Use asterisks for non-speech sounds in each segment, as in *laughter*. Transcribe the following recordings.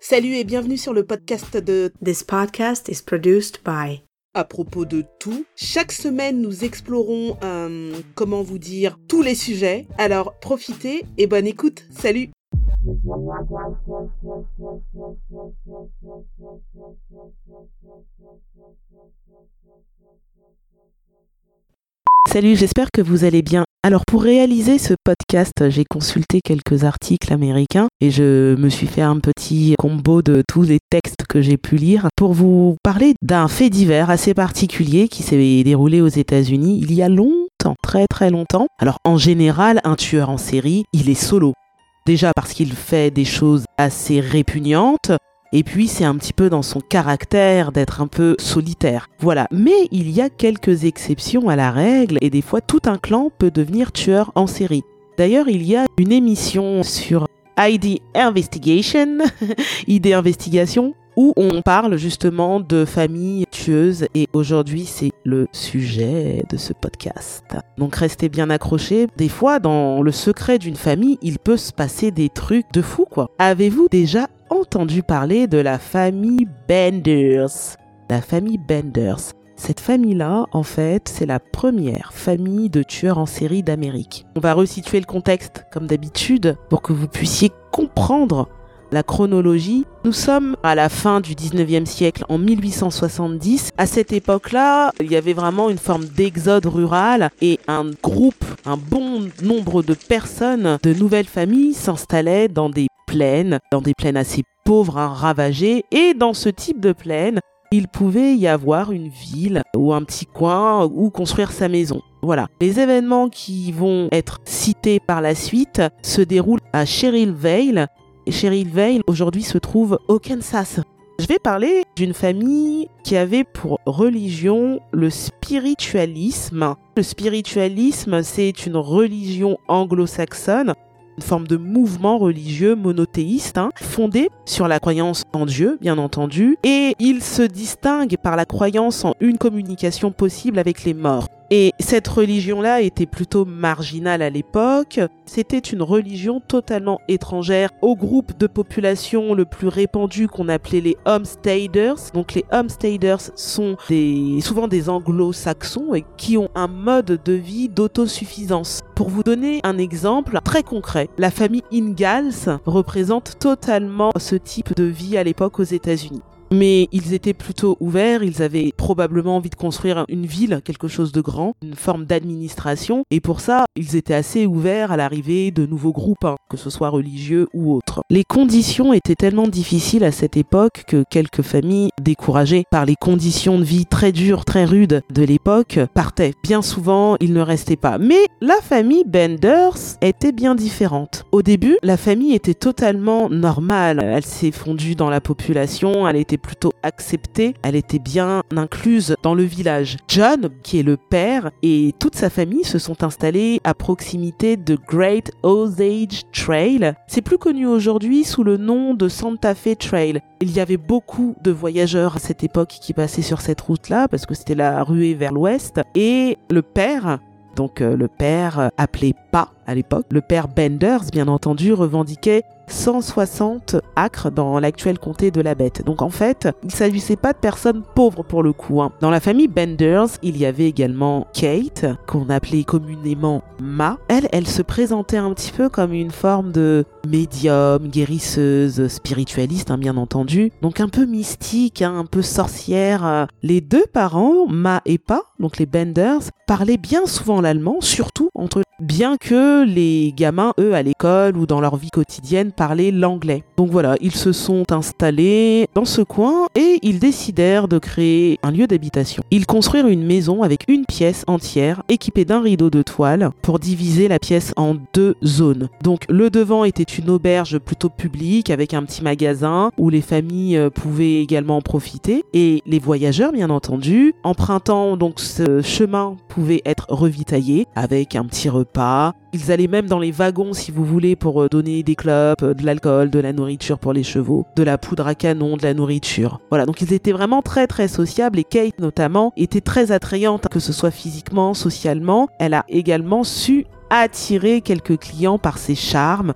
Salut et bienvenue sur le podcast de This podcast is produced by À propos de tout. Chaque semaine, nous explorons, euh, comment vous dire, tous les sujets. Alors profitez et bonne écoute. Salut Salut, j'espère que vous allez bien. Alors pour réaliser ce podcast, j'ai consulté quelques articles américains et je me suis fait un petit combo de tous les textes que j'ai pu lire pour vous parler d'un fait divers assez particulier qui s'est déroulé aux États-Unis il y a longtemps, très très longtemps. Alors en général, un tueur en série, il est solo. Déjà parce qu'il fait des choses assez répugnantes, et puis c'est un petit peu dans son caractère d'être un peu solitaire. Voilà. Mais il y a quelques exceptions à la règle et des fois tout un clan peut devenir tueur en série. D'ailleurs, il y a une émission sur ID Investigation, *laughs* ID Investigation, où on parle justement de familles tueuses et aujourd'hui c'est le sujet de ce podcast. Donc restez bien accrochés. Des fois dans le secret d'une famille, il peut se passer des trucs de fou quoi. Avez-vous déjà entendu parler de la famille Benders La famille Benders. Cette famille-là, en fait, c'est la première famille de tueurs en série d'Amérique. On va resituer le contexte, comme d'habitude, pour que vous puissiez comprendre la chronologie. Nous sommes à la fin du 19e siècle, en 1870. À cette époque-là, il y avait vraiment une forme d'exode rural et un groupe, un bon nombre de personnes, de nouvelles familles s'installaient dans des plaines, dans des plaines assez pauvres, hein, ravagées. Et dans ce type de plaine, il pouvait y avoir une ville ou un petit coin où construire sa maison. Voilà. Les événements qui vont être cités par la suite se déroulent à Cherylvale. Et Cherylvale aujourd'hui se trouve au Kansas. Je vais parler d'une famille qui avait pour religion le spiritualisme. Le spiritualisme, c'est une religion anglo-saxonne une forme de mouvement religieux monothéiste, hein, fondé sur la croyance en Dieu, bien entendu, et il se distingue par la croyance en une communication possible avec les morts. Et cette religion-là était plutôt marginale à l'époque. C'était une religion totalement étrangère au groupe de population le plus répandu qu'on appelait les homesteaders. Donc les homesteaders sont souvent des anglo-saxons qui ont un mode de vie d'autosuffisance. Pour vous donner un exemple très concret, la famille Ingalls représente totalement ce type de vie à l'époque aux États-Unis mais ils étaient plutôt ouverts, ils avaient probablement envie de construire une ville, quelque chose de grand, une forme d'administration, et pour ça, ils étaient assez ouverts à l'arrivée de nouveaux groupes, hein, que ce soit religieux ou autres. Les conditions étaient tellement difficiles à cette époque que quelques familles, découragées par les conditions de vie très dures, très rudes de l'époque, partaient. Bien souvent, ils ne restaient pas. Mais la famille Benders était bien différente. Au début, la famille était totalement normale. Elle s'est fondue dans la population, elle était plutôt acceptée, elle était bien incluse dans le village. John, qui est le père, et toute sa famille se sont installés à proximité de Great Osage Trail. C'est plus connu aujourd'hui sous le nom de Santa Fe Trail. Il y avait beaucoup de voyageurs à cette époque qui passaient sur cette route-là parce que c'était la ruée vers l'ouest. Et le père, donc euh, le père euh, appelé pas à l'époque, le père Benders bien entendu revendiquait 160 acres dans l'actuel comté de la Bête. Donc en fait, il ne s'agissait pas de personnes pauvres pour le coup. hein. Dans la famille Benders, il y avait également Kate, qu'on appelait communément Ma. Elle, elle se présentait un petit peu comme une forme de médium, guérisseuse, spiritualiste, hein, bien entendu. Donc un peu mystique, hein, un peu sorcière. Les deux parents, Ma et Pa, donc les Benders, parlaient bien souvent l'allemand, surtout entre. Bien que les gamins, eux, à l'école ou dans leur vie quotidienne, parlaient l'anglais. Donc voilà, ils se sont installés dans ce coin et ils décidèrent de créer un lieu d'habitation. Ils construirent une maison avec une pièce entière équipée d'un rideau de toile pour diviser la pièce en deux zones. Donc le devant était une auberge plutôt publique avec un petit magasin où les familles euh, pouvaient également en profiter et les voyageurs bien entendu empruntant donc ce chemin pouvaient être revitaillés avec un petit repas. Ils allaient même dans les wagons si vous voulez pour euh, donner des clopes, euh, de l'alcool, de la nourriture pour les chevaux, de la poudre à canon, de la nourriture. Voilà, donc ils étaient vraiment très très sociables et Kate notamment était très attrayante que ce soit physiquement, socialement. Elle a également su attirer quelques clients par ses charmes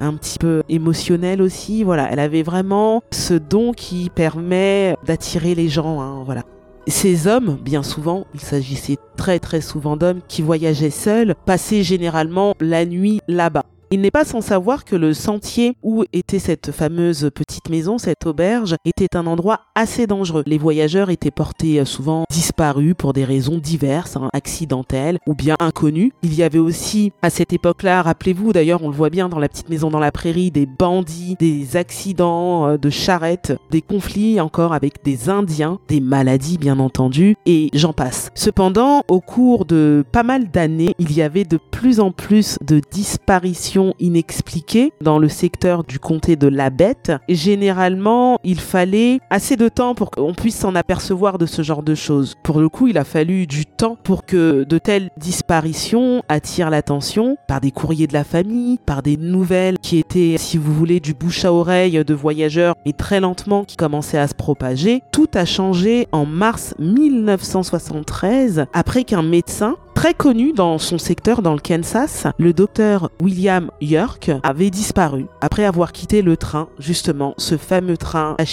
un petit peu émotionnelle aussi. Voilà, elle avait vraiment ce don qui permet d'attirer les gens. Hein, voilà. Ces hommes, bien souvent, il s'agissait très très souvent d'hommes qui voyageaient seuls, passaient généralement la nuit là-bas. Il n'est pas sans savoir que le sentier où était cette fameuse petite maison, cette auberge, était un endroit assez dangereux. Les voyageurs étaient portés euh, souvent disparus pour des raisons diverses, hein, accidentelles ou bien inconnues. Il y avait aussi à cette époque-là, rappelez-vous d'ailleurs, on le voit bien dans la petite maison dans la prairie, des bandits, des accidents euh, de charrettes, des conflits encore avec des Indiens, des maladies bien entendu, et j'en passe. Cependant, au cours de pas mal d'années, il y avait de plus en plus de disparitions inexpliquée dans le secteur du comté de la Bête. généralement, il fallait assez de temps pour qu'on puisse s'en apercevoir de ce genre de choses. Pour le coup, il a fallu du temps pour que de telles disparitions attirent l'attention par des courriers de la famille, par des nouvelles qui étaient, si vous voulez, du bouche à oreille de voyageurs et très lentement qui commençaient à se propager. Tout a changé en mars 1973 après qu'un médecin très connu dans son secteur dans le Kansas, le docteur William York avait disparu après avoir quitté le train, justement, ce fameux train à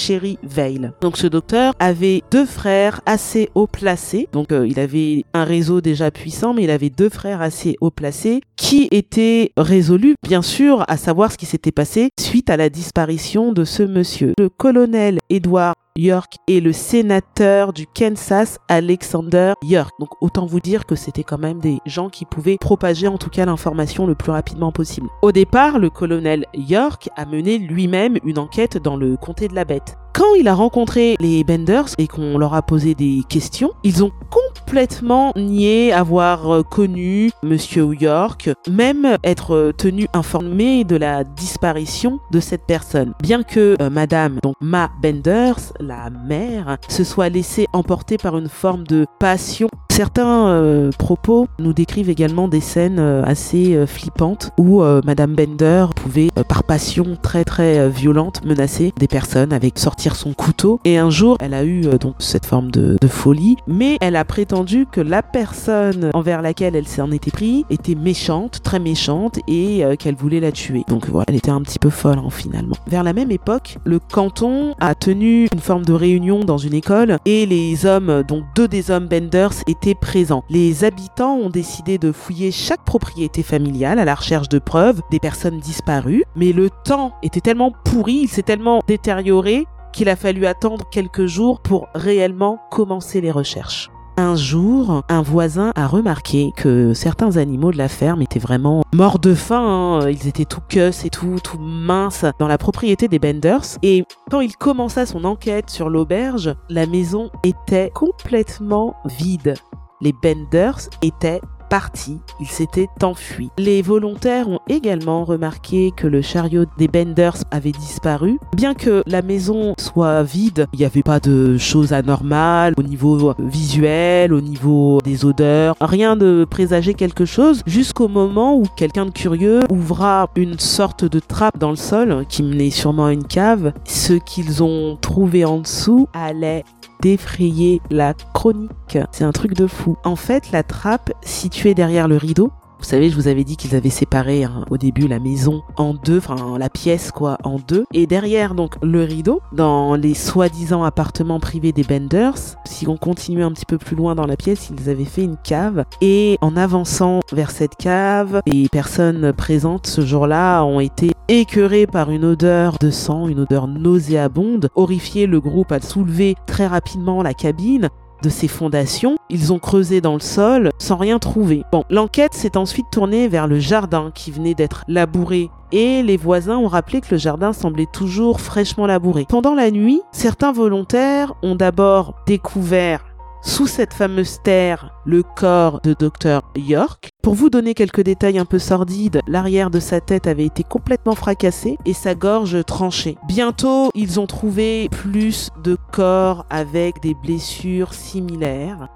Vale. Donc ce docteur avait deux frères assez haut placés, donc euh, il avait un réseau déjà puissant, mais il avait deux frères assez haut placés qui étaient résolus, bien sûr, à savoir ce qui s'était passé suite à la disparition de ce monsieur. Le colonel Edward York et le sénateur du Kansas, Alexander York. Donc autant vous dire que c'était quand même des gens qui pouvaient propager en tout cas l'information le plus rapidement possible. Au départ, le colonel York a mené lui-même une enquête dans le comté de la Bête. Quand il a rencontré les Benders et qu'on leur a posé des questions, ils ont complètement nié avoir euh, connu Monsieur York, même être euh, tenu informé de la disparition de cette personne. Bien que euh, Madame, donc Ma Benders, la mère, se soit laissée emporter par une forme de passion Certains propos nous décrivent également des scènes assez flippantes où Madame Bender pouvait, par passion très très violente, menacer des personnes avec sortie son couteau. Et un jour, elle a eu euh, donc cette forme de, folie, mais elle a prétendu que la personne envers laquelle elle s'en était pris était méchante, très méchante, et euh, qu'elle voulait la tuer. Donc voilà, elle était un petit peu folle hein, finalement. Vers la même époque, le canton a tenu une forme de réunion dans une école et les hommes, donc deux des hommes Benders, étaient présents. Les habitants ont décidé de fouiller chaque propriété familiale à la recherche de preuves des personnes disparues, mais le temps était tellement pourri, il s'est tellement détérioré qu'il a fallu attendre quelques jours pour réellement commencer les recherches. Un jour, un voisin a remarqué que certains animaux de la ferme étaient vraiment morts de faim. Hein. Ils étaient tout cus et tout, tout minces dans la propriété des Benders. Et quand il commença son enquête sur l'auberge, la maison était complètement vide. Les Benders étaient parti, il s'était enfui. Les volontaires ont également remarqué que le chariot des Benders avait disparu. Bien que la maison soit vide, il n'y avait pas de choses anormales au niveau visuel, au niveau des odeurs, rien de présager quelque chose, jusqu'au moment où quelqu'un de curieux ouvra une sorte de trappe dans le sol qui menait sûrement à une cave. Ce qu'ils ont trouvé en dessous allait d'effrayer la chronique. C'est un truc de fou. En fait, la trappe située derrière le rideau, vous savez, je vous avais dit qu'ils avaient séparé hein, au début la maison en deux, enfin la pièce quoi, en deux. Et derrière donc le rideau, dans les soi-disant appartements privés des Benders, si on continuait un petit peu plus loin dans la pièce, ils avaient fait une cave. Et en avançant vers cette cave, les personnes présentes ce jour-là ont été écœurées par une odeur de sang, une odeur nauséabonde. Horrifié, le groupe a soulevé très rapidement la cabine de ces fondations, ils ont creusé dans le sol sans rien trouver. Bon, l'enquête s'est ensuite tournée vers le jardin qui venait d'être labouré et les voisins ont rappelé que le jardin semblait toujours fraîchement labouré. Pendant la nuit, certains volontaires ont d'abord découvert sous cette fameuse terre le corps de Dr York. Pour vous donner quelques détails un peu sordides, l'arrière de sa tête avait été complètement fracassé et sa gorge tranchée. Bientôt, ils ont trouvé plus de corps avec des blessures similaires.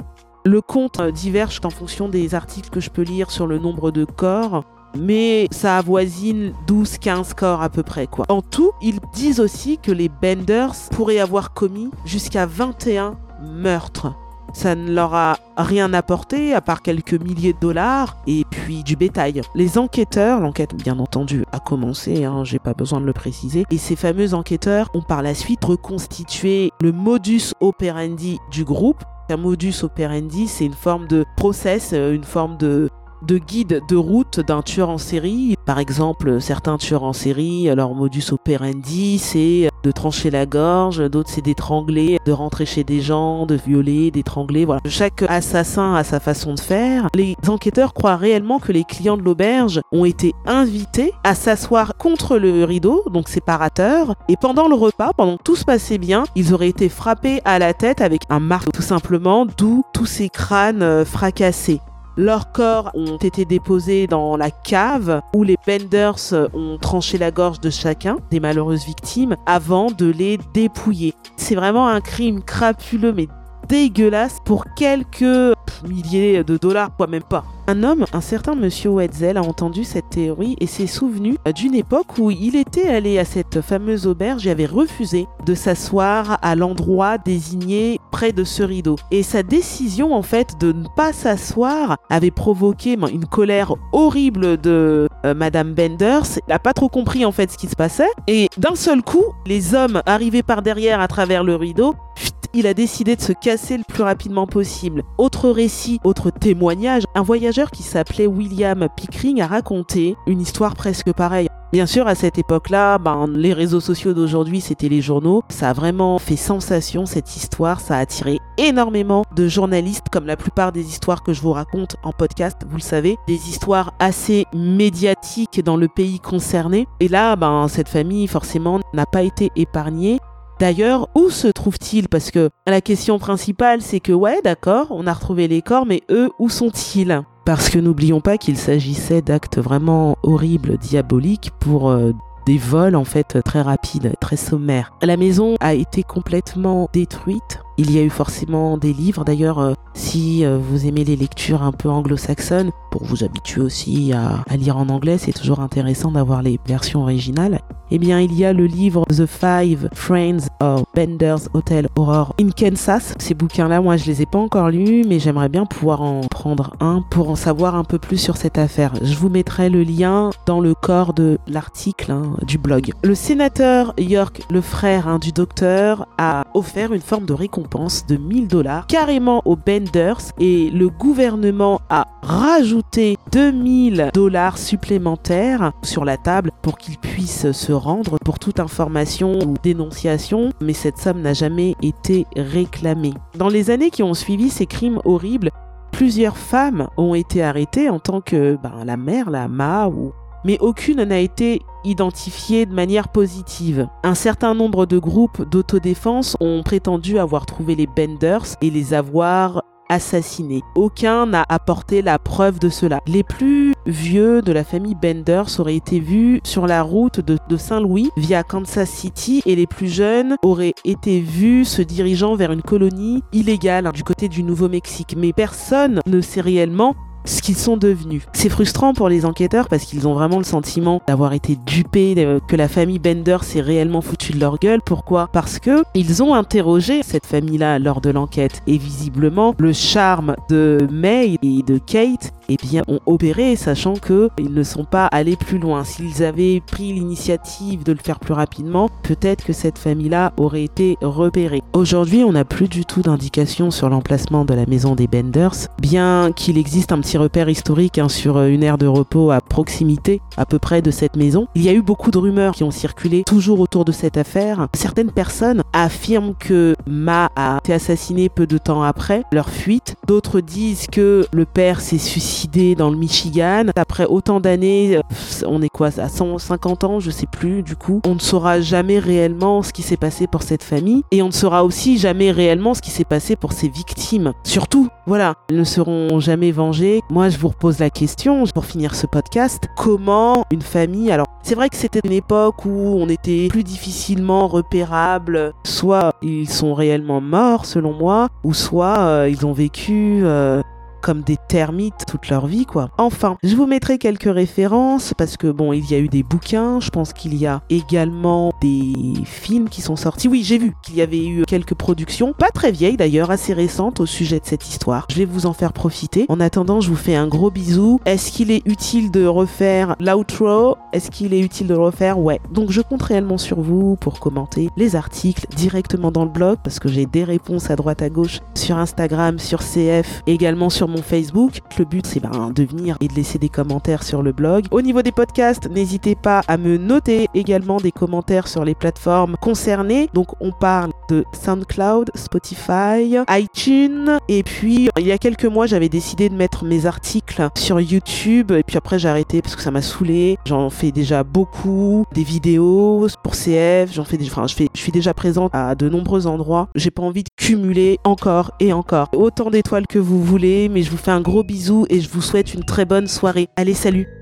Le compte diverge en fonction des articles que je peux lire sur le nombre de corps mais ça avoisine 12-15 corps à peu près quoi. En tout, ils disent aussi que les Benders pourraient avoir commis jusqu'à 21 meurtres ça ne leur a rien apporté à part quelques milliers de dollars et puis du bétail. Les enquêteurs, l'enquête bien entendu a commencé, hein, j'ai pas besoin de le préciser, et ces fameux enquêteurs ont par la suite reconstitué le modus operandi du groupe. Un modus operandi, c'est une forme de process, euh, une forme de de guide de route d'un tueur en série. Par exemple, certains tueurs en série, leur modus operandi, c'est de trancher la gorge, d'autres c'est d'étrangler, de rentrer chez des gens, de violer, d'étrangler. Voilà. Chaque assassin a sa façon de faire. Les enquêteurs croient réellement que les clients de l'auberge ont été invités à s'asseoir contre le rideau, donc séparateur, et pendant le repas, pendant que tout se passait bien, ils auraient été frappés à la tête avec un marteau, tout simplement, d'où tous ces crânes euh, fracassés. Leurs corps ont été déposés dans la cave où les Benders ont tranché la gorge de chacun des malheureuses victimes avant de les dépouiller. C'est vraiment un crime crapuleux mais dégueulasse pour quelques milliers de dollars, quoi même pas. Un homme, un certain monsieur Wetzel, a entendu cette théorie et s'est souvenu d'une époque où il était allé à cette fameuse auberge et avait refusé de s'asseoir à l'endroit désigné près de ce rideau. Et sa décision, en fait, de ne pas s'asseoir avait provoqué une colère horrible de euh, Madame Benders. Elle n'a pas trop compris, en fait, ce qui se passait. Et d'un seul coup, les hommes arrivés par derrière à travers le rideau, il a décidé de se casser le plus rapidement possible. Autre récit, autre témoignage, un voyageur qui s'appelait William Pickering a raconté une histoire presque pareille. Bien sûr, à cette époque-là, ben, les réseaux sociaux d'aujourd'hui, c'était les journaux. Ça a vraiment fait sensation, cette histoire. Ça a attiré énormément de journalistes, comme la plupart des histoires que je vous raconte en podcast, vous le savez. Des histoires assez médiatiques dans le pays concerné. Et là, ben, cette famille, forcément, n'a pas été épargnée. D'ailleurs, où se trouve-t-il? Parce que la question principale, c'est que ouais, d'accord, on a retrouvé les corps, mais eux, où sont-ils? Parce que n'oublions pas qu'il s'agissait d'actes vraiment horribles, diaboliques, pour euh, des vols en fait très rapides, très sommaires. La maison a été complètement détruite. Il y a eu forcément des livres. D'ailleurs, euh, si euh, vous aimez les lectures un peu anglo-saxonnes, pour vous habituer aussi à, lire en anglais, c'est toujours intéressant d'avoir les versions originales. Eh bien, il y a le livre The Five Friends of Bender's Hotel Horror in Kansas. Ces bouquins-là, moi, je les ai pas encore lus, mais j'aimerais bien pouvoir en prendre un pour en savoir un peu plus sur cette affaire. Je vous mettrai le lien dans le corps de l'article hein, du blog. Le sénateur York, le frère hein, du docteur, a offert une forme de récompense de 1000 dollars carrément aux Benders et le gouvernement a rajouté 2000 dollars supplémentaires sur la table pour qu'ils puissent se rendre pour toute information ou dénonciation, mais cette somme n'a jamais été réclamée. Dans les années qui ont suivi ces crimes horribles, plusieurs femmes ont été arrêtées en tant que ben, la mère, la ma ou mais aucune n'a été identifiée de manière positive. Un certain nombre de groupes d'autodéfense ont prétendu avoir trouvé les Benders et les avoir assassinés. Aucun n'a apporté la preuve de cela. Les plus vieux de la famille Benders auraient été vus sur la route de, Saint-Louis via Kansas City et les plus jeunes auraient été vus se dirigeant vers une colonie illégale du côté du Nouveau-Mexique. Mais personne ne sait réellement ce qu'ils sont devenus. C'est frustrant pour les enquêteurs parce qu'ils ont vraiment le sentiment d'avoir été dupés, euh, que la famille Bender s'est réellement foutu de leur gueule. Pourquoi? Parce que ils ont interrogé cette famille-là lors de l'enquête et visiblement le charme de May et de Kate eh bien, ont opéré, sachant que ils ne sont pas allés plus loin. S'ils avaient pris l'initiative de le faire plus rapidement, peut-être que cette famille-là aurait été repérée. Aujourd'hui, on n'a plus du tout d'indication sur l'emplacement de la maison des Benders, bien qu'il existe un petit repère historique hein, sur une aire de repos à proximité, à peu près de cette maison. Il y a eu beaucoup de rumeurs qui ont circulé toujours autour de cette affaire. Certaines personnes affirment que Ma a été assassiné peu de temps après leur fuite. D'autres disent que le père s'est suicidé dans le Michigan. Après autant d'années, euh, on est quoi à 150 ans, je sais plus du coup. On ne saura jamais réellement ce qui s'est passé pour cette famille et on ne saura aussi jamais réellement ce qui s'est passé pour ses victimes. Surtout, voilà, elles ne seront jamais vengées. Moi, je vous repose la question pour finir ce podcast. Comment une famille, alors c'est vrai que c'était une époque où on était plus difficilement repérable. Soit ils sont réellement morts selon moi, ou soit euh, ils ont vécu euh, comme des termites toute leur vie, quoi. Enfin, je vous mettrai quelques références parce que bon, il y a eu des bouquins. Je pense qu'il y a également des films qui sont sortis. Oui, j'ai vu qu'il y avait eu quelques productions, pas très vieilles d'ailleurs, assez récentes au sujet de cette histoire. Je vais vous en faire profiter. En attendant, je vous fais un gros bisou. Est-ce qu'il est utile de refaire l'outro? Est-ce qu'il est utile de le refaire? Ouais. Donc je compte réellement sur vous pour commenter les articles directement dans le blog parce que j'ai des réponses à droite à gauche sur Instagram, sur CF, également sur mon Facebook. Le but c'est ben, de venir et de laisser des commentaires sur le blog. Au niveau des podcasts, n'hésitez pas à me noter également des commentaires sur les plateformes concernées. Donc on parle de SoundCloud, Spotify, iTunes et puis il y a quelques mois j'avais décidé de mettre mes articles sur YouTube et puis après j'ai arrêté parce que ça m'a saoulé. J'en fais déjà beaucoup, des vidéos pour CF, j'en fais des, enfin je fais, je suis déjà présente à de nombreux endroits. J'ai pas envie de cumuler encore et encore autant d'étoiles que vous voulez, mais je vous fais un gros bisou et je vous souhaite une très bonne soirée. Allez, salut